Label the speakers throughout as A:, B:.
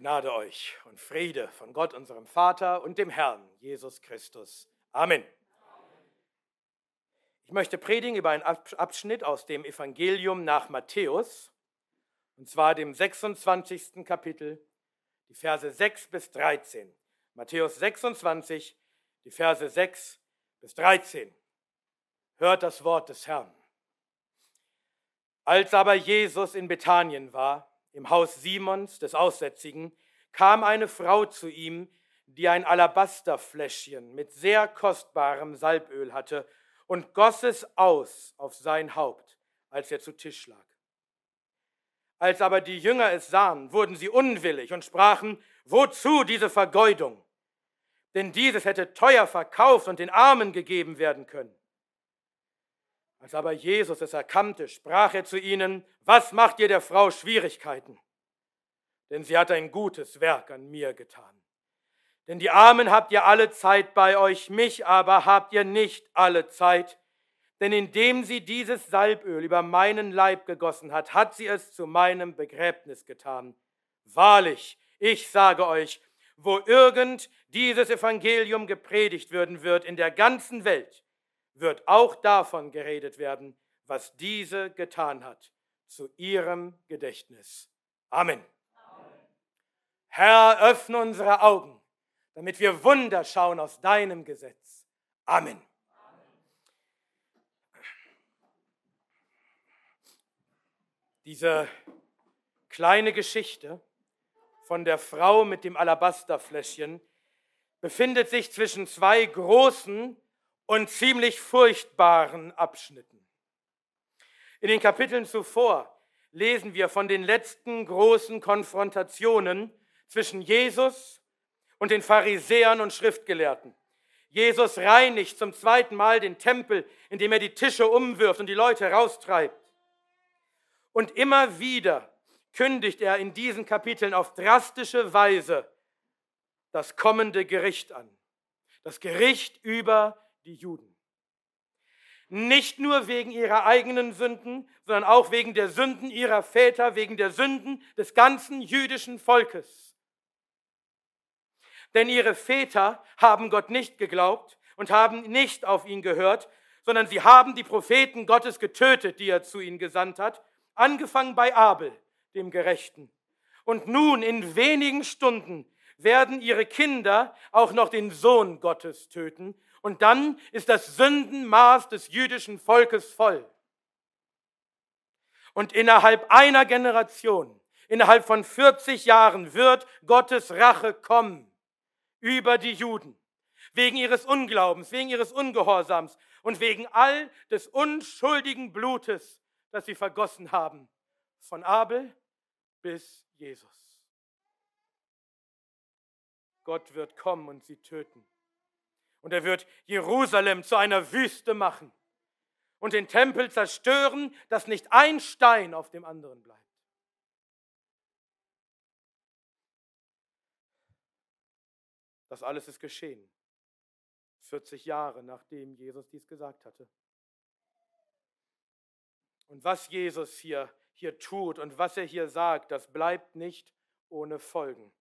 A: Gnade euch und Friede von Gott, unserem Vater und dem Herrn Jesus Christus. Amen. Ich möchte predigen über einen Abschnitt aus dem Evangelium nach Matthäus, und zwar dem 26. Kapitel, die Verse 6 bis 13. Matthäus 26, die Verse 6 bis 13. Hört das Wort des Herrn. Als aber Jesus in Bethanien war, im Haus Simons des Aussätzigen, kam eine Frau zu ihm, die ein Alabasterfläschchen mit sehr kostbarem Salböl hatte und goss es aus auf sein Haupt, als er zu Tisch lag. Als aber die Jünger es sahen, wurden sie unwillig und sprachen, wozu diese Vergeudung? Denn dieses hätte teuer verkauft und den Armen gegeben werden können. Als aber Jesus es erkannte, sprach er zu ihnen, was macht ihr der Frau Schwierigkeiten? Denn sie hat ein gutes Werk an mir getan. Denn die Armen habt ihr alle Zeit bei euch, mich aber habt ihr nicht alle Zeit. Denn indem sie dieses Salböl über meinen Leib gegossen hat, hat sie es zu meinem Begräbnis getan. Wahrlich, ich sage euch, wo irgend dieses Evangelium gepredigt werden wird in der ganzen Welt, wird auch davon geredet werden, was diese getan hat, zu ihrem Gedächtnis. Amen. Amen. Herr, öffne unsere Augen, damit wir Wunder schauen aus deinem Gesetz. Amen. Diese kleine Geschichte von der Frau mit dem Alabasterfläschchen befindet sich zwischen zwei großen und ziemlich furchtbaren Abschnitten. In den Kapiteln zuvor lesen wir von den letzten großen Konfrontationen zwischen Jesus und den Pharisäern und Schriftgelehrten. Jesus reinigt zum zweiten Mal den Tempel, indem er die Tische umwirft und die Leute raustreibt. Und immer wieder kündigt er in diesen Kapiteln auf drastische Weise das kommende Gericht an. Das Gericht über die Juden. Nicht nur wegen ihrer eigenen Sünden, sondern auch wegen der Sünden ihrer Väter, wegen der Sünden des ganzen jüdischen Volkes. Denn ihre Väter haben Gott nicht geglaubt und haben nicht auf ihn gehört, sondern sie haben die Propheten Gottes getötet, die er zu ihnen gesandt hat, angefangen bei Abel, dem Gerechten. Und nun in wenigen Stunden werden ihre Kinder auch noch den Sohn Gottes töten und dann ist das Sündenmaß des jüdischen Volkes voll. Und innerhalb einer Generation, innerhalb von 40 Jahren wird Gottes Rache kommen über die Juden. Wegen ihres Unglaubens, wegen ihres Ungehorsams und wegen all des unschuldigen Blutes, das sie vergossen haben. Von Abel bis Jesus. Gott wird kommen und sie töten. Und er wird Jerusalem zu einer Wüste machen und den Tempel zerstören, dass nicht ein Stein auf dem anderen bleibt. Das alles ist geschehen. 40 Jahre nachdem Jesus dies gesagt hatte. Und was Jesus hier, hier tut und was er hier sagt, das bleibt nicht ohne Folgen.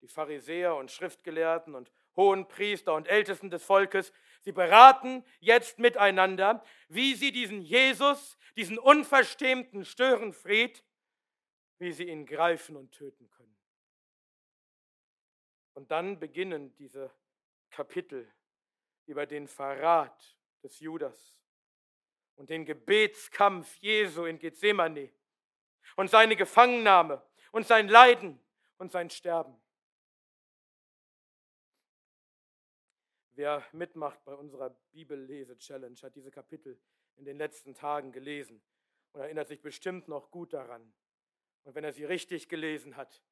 A: Die Pharisäer und Schriftgelehrten und hohen Priester und Ältesten des Volkes, sie beraten jetzt miteinander, wie sie diesen Jesus, diesen unverstämten Störenfried, wie sie ihn greifen und töten können. Und dann beginnen diese Kapitel über den Verrat des Judas und den Gebetskampf Jesu in Gethsemane und seine Gefangennahme und sein Leiden und sein Sterben. Wer mitmacht bei unserer Bibellese-Challenge, hat diese Kapitel in den letzten Tagen gelesen und erinnert sich bestimmt noch gut daran. Und wenn er sie richtig gelesen hat,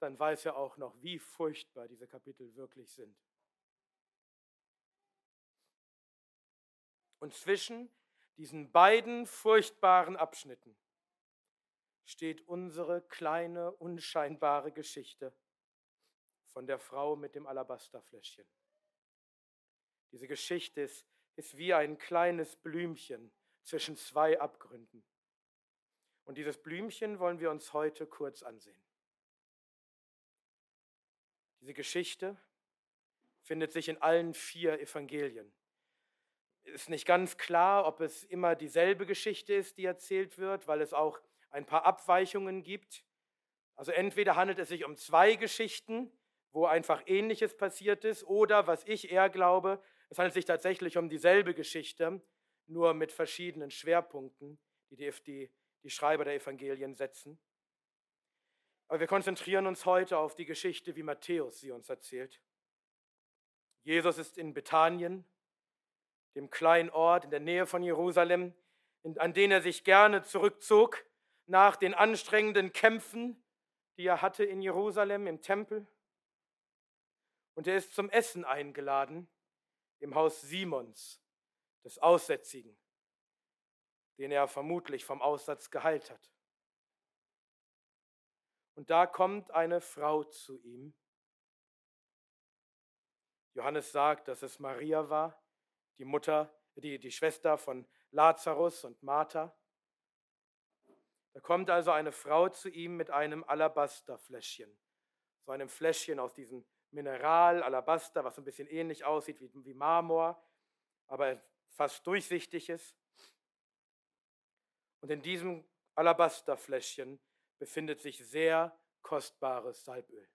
A: dann weiß er auch noch, wie furchtbar diese Kapitel wirklich sind. Und zwischen diesen beiden furchtbaren Abschnitten steht unsere kleine, unscheinbare Geschichte von der Frau mit dem Alabasterfläschchen. Diese Geschichte ist, ist wie ein kleines Blümchen zwischen zwei Abgründen. Und dieses Blümchen wollen wir uns heute kurz ansehen. Diese Geschichte findet sich in allen vier Evangelien. Ist nicht ganz klar, ob es immer dieselbe Geschichte ist, die erzählt wird, weil es auch ein paar Abweichungen gibt. Also entweder handelt es sich um zwei Geschichten, wo einfach Ähnliches passiert ist, oder was ich eher glaube, es handelt sich tatsächlich um dieselbe Geschichte, nur mit verschiedenen Schwerpunkten, die die, die, die Schreiber der Evangelien setzen. Aber wir konzentrieren uns heute auf die Geschichte, wie Matthäus sie uns erzählt. Jesus ist in Bethanien, dem kleinen Ort in der Nähe von Jerusalem, an den er sich gerne zurückzog nach den anstrengenden Kämpfen, die er hatte in Jerusalem im Tempel. Und er ist zum Essen eingeladen im Haus Simons, des Aussätzigen, den er vermutlich vom Aussatz geheilt hat. Und da kommt eine Frau zu ihm. Johannes sagt, dass es Maria war, die Mutter, die, die Schwester von Lazarus und Martha. Da kommt also eine Frau zu ihm mit einem Alabasterfläschchen, so einem Fläschchen aus diesem Mineral, Alabaster, was ein bisschen ähnlich aussieht wie, wie Marmor, aber fast durchsichtig ist. Und in diesem Alabasterfläschchen befindet sich sehr kostbares Salböl.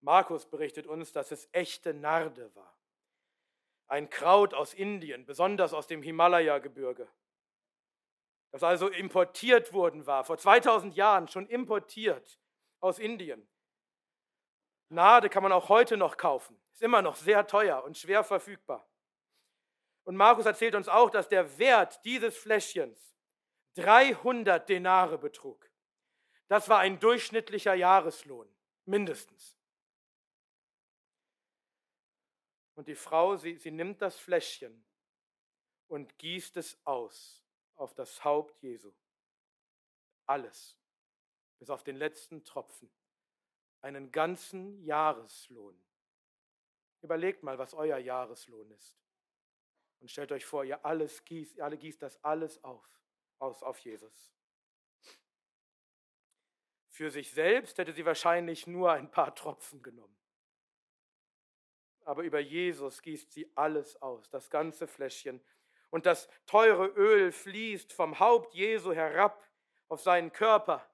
A: Markus berichtet uns, dass es echte Narde war. Ein Kraut aus Indien, besonders aus dem Himalaya-Gebirge, das also importiert worden war, vor 2000 Jahren schon importiert aus Indien. Narde kann man auch heute noch kaufen, ist immer noch sehr teuer und schwer verfügbar. Und Markus erzählt uns auch, dass der Wert dieses Fläschchens 300 Denare betrug. Das war ein durchschnittlicher Jahreslohn, mindestens. Und die Frau, sie, sie nimmt das Fläschchen und gießt es aus auf das Haupt Jesu. Alles, bis auf den letzten Tropfen. Einen ganzen Jahreslohn. Überlegt mal, was euer Jahreslohn ist. Und stellt euch vor, ihr alles gießt, alle gießt das alles auf, aus auf Jesus. Für sich selbst hätte sie wahrscheinlich nur ein paar Tropfen genommen. Aber über Jesus gießt sie alles aus, das ganze Fläschchen. Und das teure Öl fließt vom Haupt Jesu herab auf seinen Körper.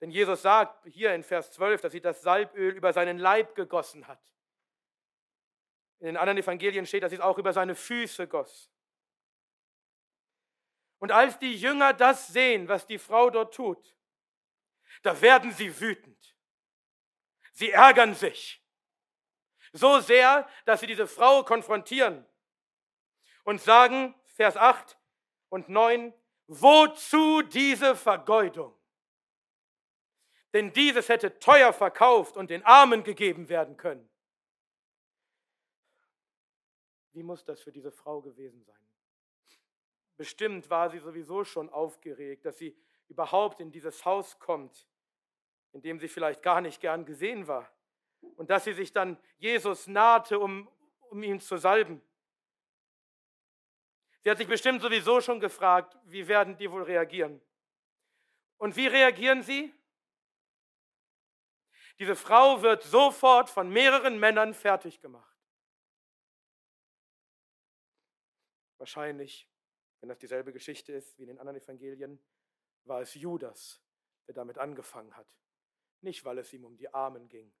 A: Denn Jesus sagt hier in Vers 12, dass sie das Salböl über seinen Leib gegossen hat. In den anderen Evangelien steht, dass sie es auch über seine Füße goss. Und als die Jünger das sehen, was die Frau dort tut, da werden sie wütend. Sie ärgern sich. So sehr, dass sie diese Frau konfrontieren und sagen, Vers 8 und 9, wozu diese Vergeudung? Denn dieses hätte teuer verkauft und den Armen gegeben werden können. Wie muss das für diese Frau gewesen sein? Bestimmt war sie sowieso schon aufgeregt, dass sie überhaupt in dieses Haus kommt, in dem sie vielleicht gar nicht gern gesehen war. Und dass sie sich dann Jesus nahte, um, um ihn zu salben. Sie hat sich bestimmt sowieso schon gefragt, wie werden die wohl reagieren? Und wie reagieren sie? Diese Frau wird sofort von mehreren Männern fertig gemacht. Wahrscheinlich, wenn das dieselbe Geschichte ist wie in den anderen Evangelien, war es Judas, der damit angefangen hat. Nicht, weil es ihm um die Armen ging,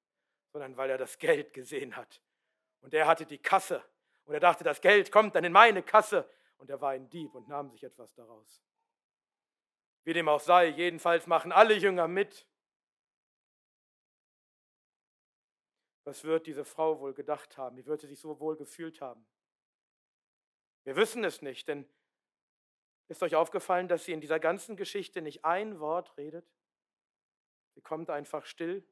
A: sondern weil er das Geld gesehen hat. Und er hatte die Kasse. Und er dachte, das Geld kommt dann in meine Kasse. Und er war ein Dieb und nahm sich etwas daraus. Wie dem auch sei, jedenfalls machen alle Jünger mit. Was wird diese Frau wohl gedacht haben? Wie wird sie sich so wohl gefühlt haben? Wir wissen es nicht, denn ist euch aufgefallen, dass sie in dieser ganzen Geschichte nicht ein Wort redet? Sie kommt einfach still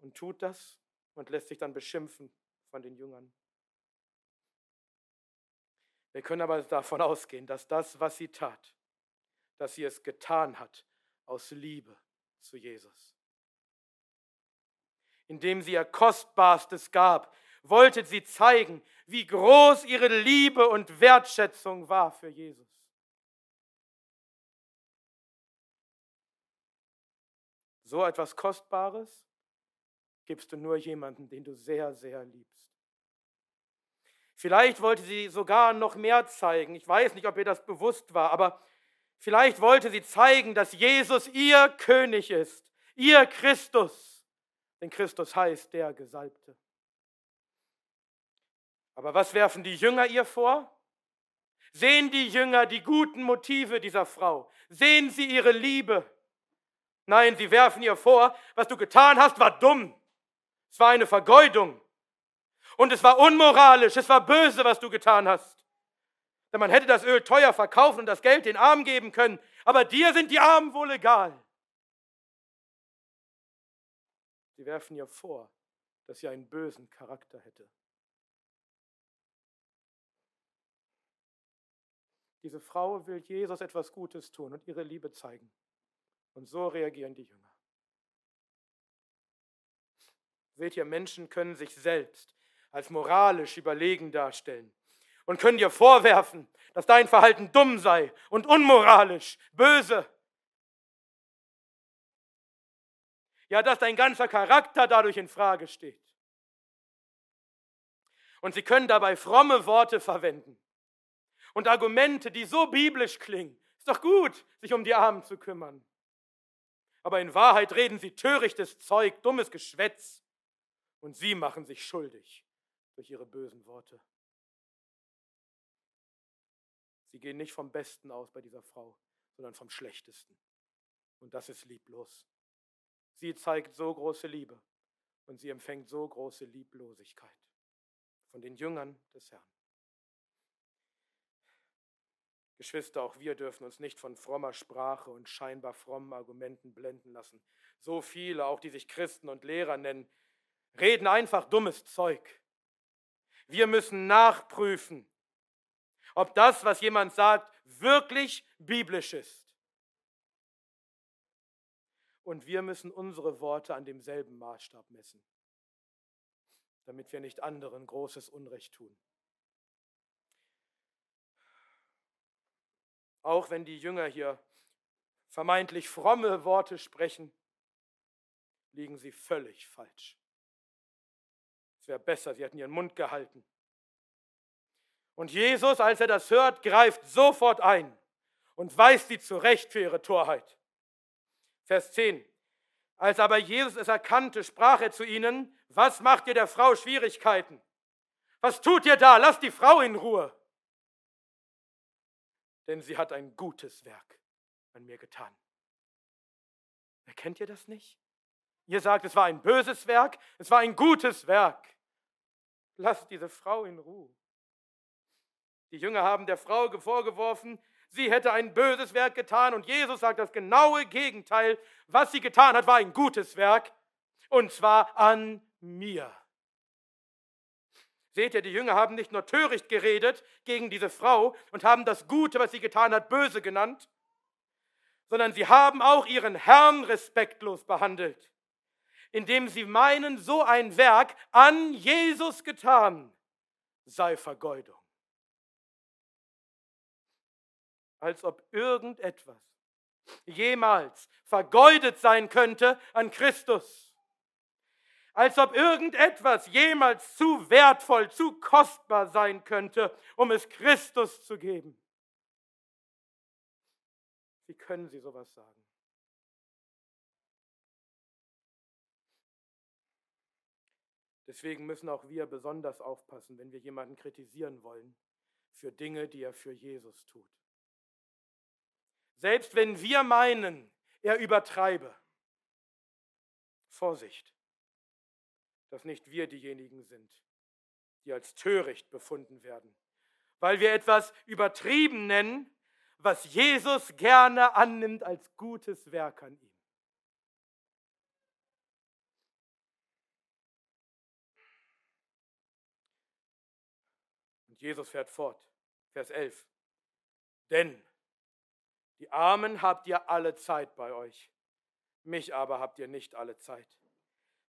A: und tut das und lässt sich dann beschimpfen von den Jüngern. Wir können aber davon ausgehen, dass das, was sie tat, dass sie es getan hat aus Liebe zu Jesus. Indem sie ihr Kostbarstes gab, wollte sie zeigen, wie groß ihre Liebe und Wertschätzung war für Jesus. So etwas Kostbares gibst du nur jemanden, den du sehr, sehr liebst. Vielleicht wollte sie sogar noch mehr zeigen. Ich weiß nicht, ob ihr das bewusst war, aber vielleicht wollte sie zeigen, dass Jesus ihr König ist, ihr Christus. Denn Christus heißt der Gesalbte. Aber was werfen die Jünger ihr vor? Sehen die Jünger die guten Motive dieser Frau? Sehen sie ihre Liebe? Nein, sie werfen ihr vor, was du getan hast, war dumm. Es war eine Vergeudung. Und es war unmoralisch, es war böse, was du getan hast. Denn man hätte das Öl teuer verkaufen und das Geld den Armen geben können. Aber dir sind die Armen wohl egal. Sie werfen ihr vor, dass sie einen bösen Charakter hätte. Diese Frau will Jesus etwas Gutes tun und ihre Liebe zeigen. Und so reagieren die Jünger. Seht ihr, Menschen können sich selbst als moralisch überlegen darstellen und können dir vorwerfen, dass dein Verhalten dumm sei und unmoralisch, böse. Ja, dass dein ganzer Charakter dadurch in Frage steht. Und sie können dabei fromme Worte verwenden und Argumente, die so biblisch klingen. Ist doch gut, sich um die Armen zu kümmern. Aber in Wahrheit reden sie törichtes Zeug, dummes Geschwätz. Und sie machen sich schuldig durch ihre bösen Worte. Sie gehen nicht vom Besten aus bei dieser Frau, sondern vom Schlechtesten. Und das ist lieblos. Sie zeigt so große Liebe und sie empfängt so große Lieblosigkeit von den Jüngern des Herrn. Geschwister, auch wir dürfen uns nicht von frommer Sprache und scheinbar frommen Argumenten blenden lassen. So viele, auch die sich Christen und Lehrer nennen, reden einfach dummes Zeug. Wir müssen nachprüfen, ob das, was jemand sagt, wirklich biblisch ist. Und wir müssen unsere Worte an demselben Maßstab messen, damit wir nicht anderen großes Unrecht tun. Auch wenn die Jünger hier vermeintlich fromme Worte sprechen, liegen sie völlig falsch. Es wäre besser, sie hätten ihren Mund gehalten. Und Jesus, als er das hört, greift sofort ein und weist sie zurecht für ihre Torheit. Vers 10. Als aber Jesus es erkannte, sprach er zu ihnen, was macht ihr der Frau Schwierigkeiten? Was tut ihr da? Lasst die Frau in Ruhe denn sie hat ein gutes Werk an mir getan. Erkennt ihr das nicht? Ihr sagt, es war ein böses Werk, es war ein gutes Werk. Lasst diese Frau in Ruhe. Die Jünger haben der Frau vorgeworfen, sie hätte ein böses Werk getan und Jesus sagt das genaue Gegenteil. Was sie getan hat, war ein gutes Werk und zwar an mir. Seht ihr, die Jünger haben nicht nur töricht geredet gegen diese Frau und haben das Gute, was sie getan hat, böse genannt, sondern sie haben auch ihren Herrn respektlos behandelt, indem sie meinen, so ein Werk an Jesus getan sei Vergeudung. Als ob irgendetwas jemals vergeudet sein könnte an Christus als ob irgendetwas jemals zu wertvoll, zu kostbar sein könnte, um es Christus zu geben. Wie können Sie sowas sagen? Deswegen müssen auch wir besonders aufpassen, wenn wir jemanden kritisieren wollen für Dinge, die er für Jesus tut. Selbst wenn wir meinen, er übertreibe. Vorsicht dass nicht wir diejenigen sind, die als töricht befunden werden, weil wir etwas übertrieben nennen, was Jesus gerne annimmt als gutes Werk an ihm. Und Jesus fährt fort, Vers 11. Denn die Armen habt ihr alle Zeit bei euch, mich aber habt ihr nicht alle Zeit.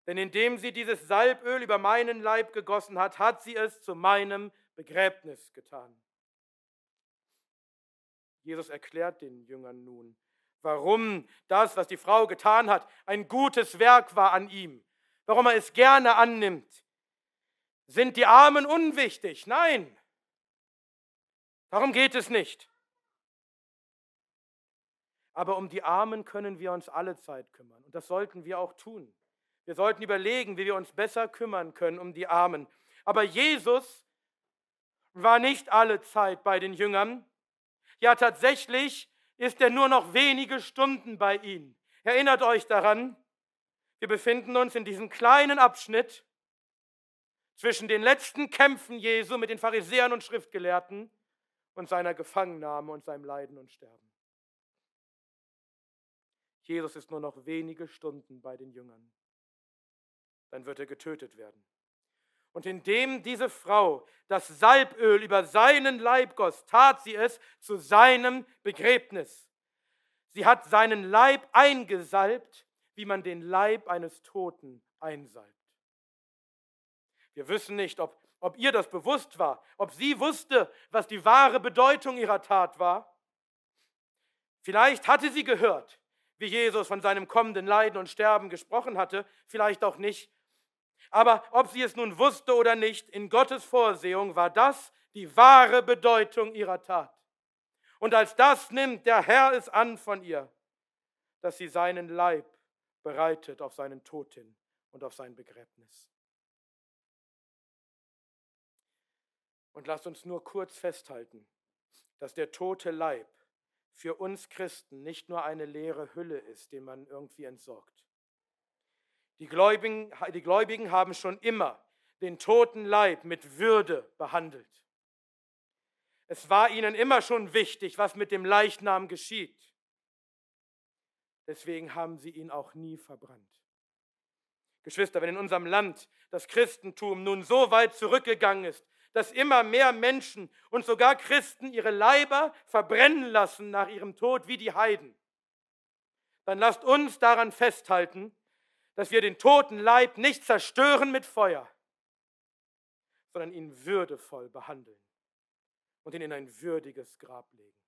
A: Denn indem sie dieses Salböl über meinen Leib gegossen hat, hat sie es zu meinem Begräbnis getan. Jesus erklärt den Jüngern nun, warum das, was die Frau getan hat, ein gutes Werk war an ihm. warum er es gerne annimmt. Sind die Armen unwichtig? Nein. Darum geht es nicht. Aber um die Armen können wir uns alle Zeit kümmern. Und das sollten wir auch tun. Wir sollten überlegen, wie wir uns besser kümmern können um die Armen. Aber Jesus war nicht alle Zeit bei den Jüngern. Ja, tatsächlich ist er nur noch wenige Stunden bei ihnen. Erinnert euch daran, wir befinden uns in diesem kleinen Abschnitt zwischen den letzten Kämpfen Jesu mit den Pharisäern und Schriftgelehrten und seiner Gefangennahme und seinem Leiden und Sterben. Jesus ist nur noch wenige Stunden bei den Jüngern. Dann wird er getötet werden. Und indem diese Frau das Salböl über seinen Leib goss, tat sie es zu seinem Begräbnis. Sie hat seinen Leib eingesalbt, wie man den Leib eines Toten einsalbt. Wir wissen nicht, ob, ob ihr das bewusst war, ob sie wusste, was die wahre Bedeutung ihrer Tat war. Vielleicht hatte sie gehört, wie Jesus von seinem kommenden Leiden und Sterben gesprochen hatte, vielleicht auch nicht. Aber ob sie es nun wusste oder nicht, in Gottes Vorsehung war das die wahre Bedeutung ihrer Tat. Und als das nimmt der Herr es an von ihr, dass sie seinen Leib bereitet auf seinen Tod hin und auf sein Begräbnis. Und lasst uns nur kurz festhalten, dass der tote Leib für uns Christen nicht nur eine leere Hülle ist, die man irgendwie entsorgt. Die Gläubigen, die Gläubigen haben schon immer den toten Leib mit Würde behandelt. Es war ihnen immer schon wichtig, was mit dem Leichnam geschieht. Deswegen haben sie ihn auch nie verbrannt. Geschwister, wenn in unserem Land das Christentum nun so weit zurückgegangen ist, dass immer mehr Menschen und sogar Christen ihre Leiber verbrennen lassen nach ihrem Tod wie die Heiden, dann lasst uns daran festhalten, dass wir den toten Leib nicht zerstören mit Feuer, sondern ihn würdevoll behandeln und ihn in ein würdiges Grab legen.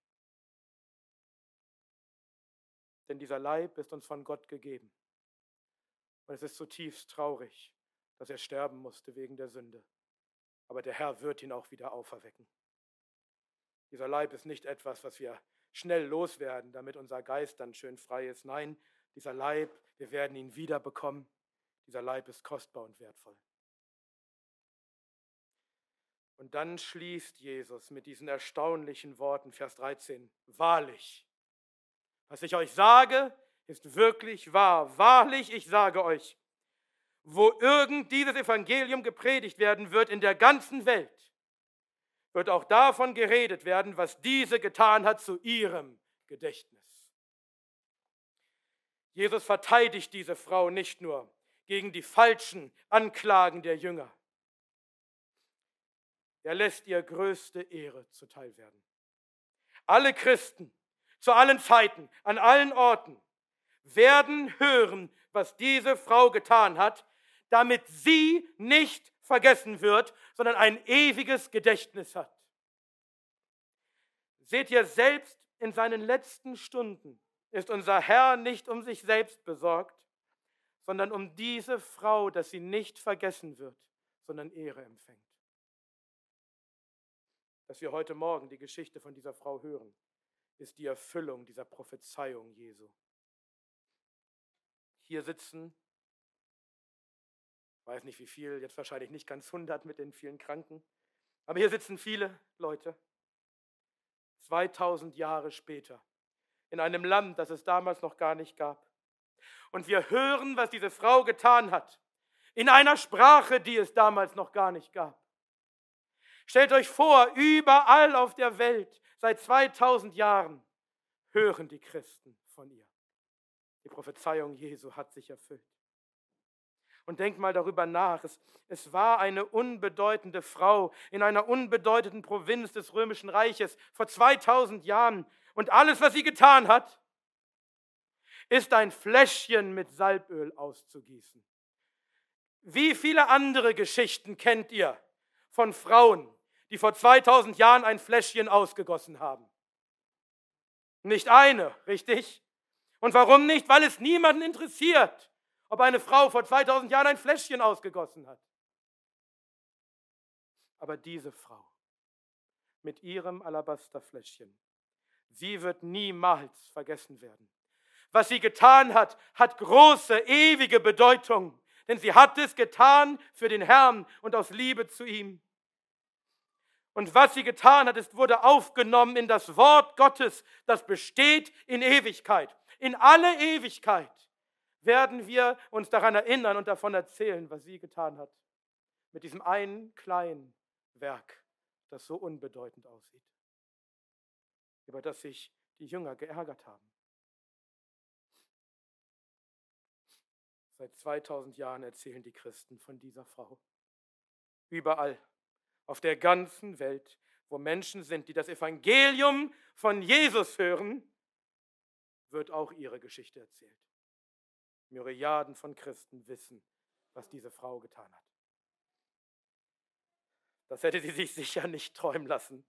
A: Denn dieser Leib ist uns von Gott gegeben. Und es ist zutiefst traurig, dass er sterben musste wegen der Sünde aber der Herr wird ihn auch wieder auferwecken. Dieser Leib ist nicht etwas, was wir schnell loswerden, damit unser Geist dann schön frei ist. Nein, dieser Leib, wir werden ihn wieder bekommen. Dieser Leib ist kostbar und wertvoll. Und dann schließt Jesus mit diesen erstaunlichen Worten, Vers 13, wahrlich, was ich euch sage, ist wirklich wahr. Wahrlich, ich sage euch, wo irgend dieses Evangelium gepredigt werden wird in der ganzen Welt, wird auch davon geredet werden, was diese getan hat zu ihrem Gedächtnis. Jesus verteidigt diese Frau nicht nur gegen die falschen Anklagen der Jünger. Er lässt ihr größte Ehre zuteil werden. Alle Christen zu allen Zeiten, an allen Orten werden hören, was diese Frau getan hat, damit sie nicht vergessen wird, sondern ein ewiges Gedächtnis hat. Seht ihr, selbst in seinen letzten Stunden ist unser Herr nicht um sich selbst besorgt, sondern um diese Frau, dass sie nicht vergessen wird, sondern Ehre empfängt. Dass wir heute Morgen die Geschichte von dieser Frau hören, ist die Erfüllung dieser Prophezeiung Jesu. Hier sitzen weiß nicht wie viel, jetzt wahrscheinlich nicht ganz 100 mit den vielen Kranken. Aber hier sitzen viele Leute, 2000 Jahre später, in einem Land, das es damals noch gar nicht gab. Und wir hören, was diese Frau getan hat, in einer Sprache, die es damals noch gar nicht gab. Stellt euch vor, überall auf der Welt, seit 2000 Jahren, hören die Christen von ihr. Die Prophezeiung Jesu hat sich erfüllt. Und denk mal darüber nach. Es, es war eine unbedeutende Frau in einer unbedeutenden Provinz des Römischen Reiches vor 2000 Jahren. Und alles, was sie getan hat, ist ein Fläschchen mit Salböl auszugießen. Wie viele andere Geschichten kennt ihr von Frauen, die vor 2000 Jahren ein Fläschchen ausgegossen haben? Nicht eine, richtig? Und warum nicht? Weil es niemanden interessiert ob eine Frau vor 2000 Jahren ein Fläschchen ausgegossen hat. Aber diese Frau mit ihrem Alabasterfläschchen, sie wird niemals vergessen werden. Was sie getan hat, hat große, ewige Bedeutung, denn sie hat es getan für den Herrn und aus Liebe zu ihm. Und was sie getan hat, ist, wurde aufgenommen in das Wort Gottes, das besteht in Ewigkeit. In alle Ewigkeit werden wir uns daran erinnern und davon erzählen, was sie getan hat. Mit diesem einen kleinen Werk, das so unbedeutend aussieht, über das sich die Jünger geärgert haben. Seit 2000 Jahren erzählen die Christen von dieser Frau. Überall, auf der ganzen Welt, wo Menschen sind, die das Evangelium von Jesus hören, wird auch ihre Geschichte erzählt. Myriaden von Christen wissen, was diese Frau getan hat. Das hätte sie sich sicher nicht träumen lassen,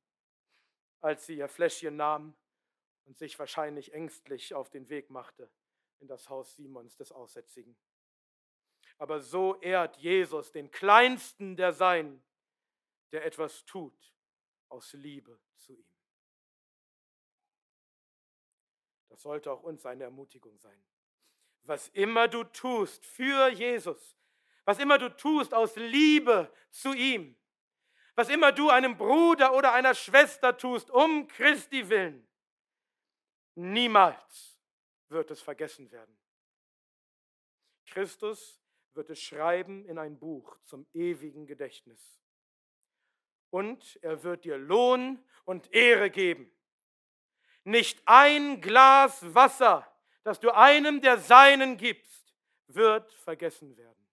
A: als sie ihr Fläschchen nahm und sich wahrscheinlich ängstlich auf den Weg machte in das Haus Simons des Aussätzigen. Aber so ehrt Jesus den Kleinsten der Sein, der etwas tut aus Liebe zu ihm. Das sollte auch uns eine Ermutigung sein. Was immer du tust für Jesus, was immer du tust aus Liebe zu ihm, was immer du einem Bruder oder einer Schwester tust, um Christi willen, niemals wird es vergessen werden. Christus wird es schreiben in ein Buch zum ewigen Gedächtnis. Und er wird dir Lohn und Ehre geben. Nicht ein Glas Wasser, das du einem der Seinen gibst, wird vergessen werden.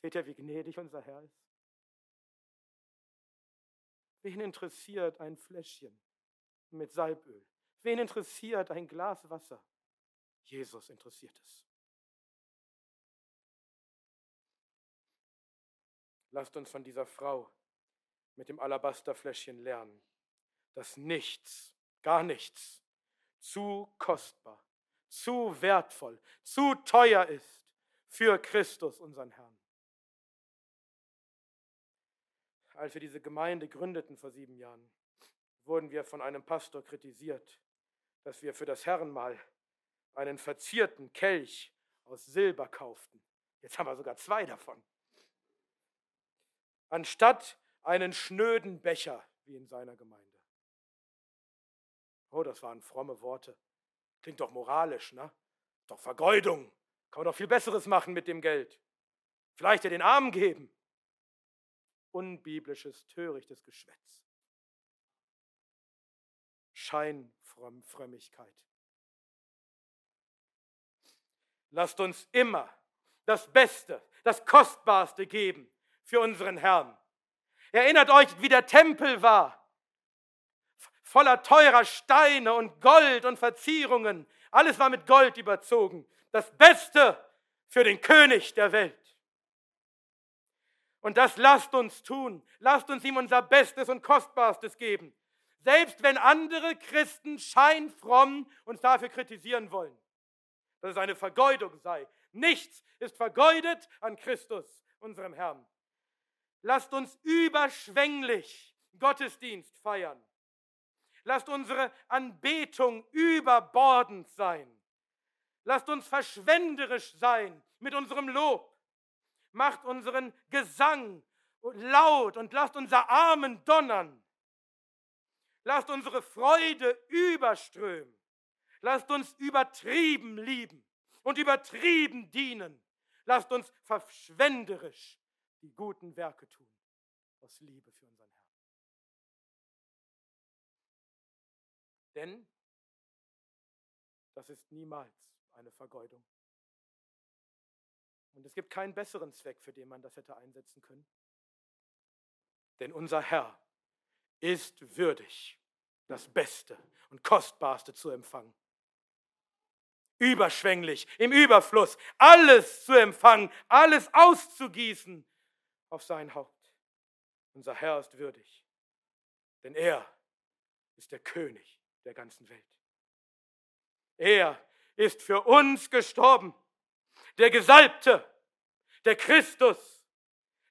A: Seht ihr, wie gnädig unser Herr ist? Wen interessiert ein Fläschchen mit Salböl? Wen interessiert ein Glas Wasser? Jesus interessiert es. Lasst uns von dieser Frau mit dem Alabasterfläschchen lernen, dass nichts gar nichts zu kostbar, zu wertvoll, zu teuer ist für Christus, unseren Herrn. Als wir diese Gemeinde gründeten vor sieben Jahren, wurden wir von einem Pastor kritisiert, dass wir für das Herrenmahl einen verzierten Kelch aus Silber kauften. Jetzt haben wir sogar zwei davon. Anstatt einen schnöden Becher wie in seiner Gemeinde. Oh, das waren fromme Worte. Klingt doch moralisch, ne? Doch Vergeudung. Kann man doch viel Besseres machen mit dem Geld. Vielleicht ja den Armen geben. Unbiblisches, törichtes Geschwätz. Scheinfrömmigkeit. Lasst uns immer das Beste, das Kostbarste geben für unseren Herrn. Erinnert euch, wie der Tempel war voller teurer Steine und Gold und Verzierungen. Alles war mit Gold überzogen. Das Beste für den König der Welt. Und das lasst uns tun. Lasst uns ihm unser Bestes und Kostbarstes geben. Selbst wenn andere Christen scheinfromm uns dafür kritisieren wollen, dass es eine Vergeudung sei. Nichts ist vergeudet an Christus, unserem Herrn. Lasst uns überschwänglich Gottesdienst feiern. Lasst unsere Anbetung überbordend sein. Lasst uns verschwenderisch sein mit unserem Lob. Macht unseren Gesang laut und lasst unser Armen donnern. Lasst unsere Freude überströmen. Lasst uns übertrieben lieben und übertrieben dienen. Lasst uns verschwenderisch die guten Werke tun aus Liebe für unseren Denn das ist niemals eine Vergeudung. Und es gibt keinen besseren Zweck, für den man das hätte einsetzen können. Denn unser Herr ist würdig, das Beste und Kostbarste zu empfangen. Überschwänglich, im Überfluss, alles zu empfangen, alles auszugießen auf sein Haupt. Unser Herr ist würdig, denn er ist der König der ganzen Welt. Er ist für uns gestorben. der Gesalbte, der Christus,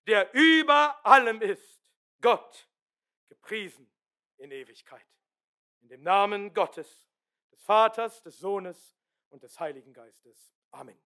A: der über allem ist, Gott, gepriesen in Ewigkeit. In dem Namen Gottes, des Vaters, des Sohnes und des Heiligen Geistes. Amen.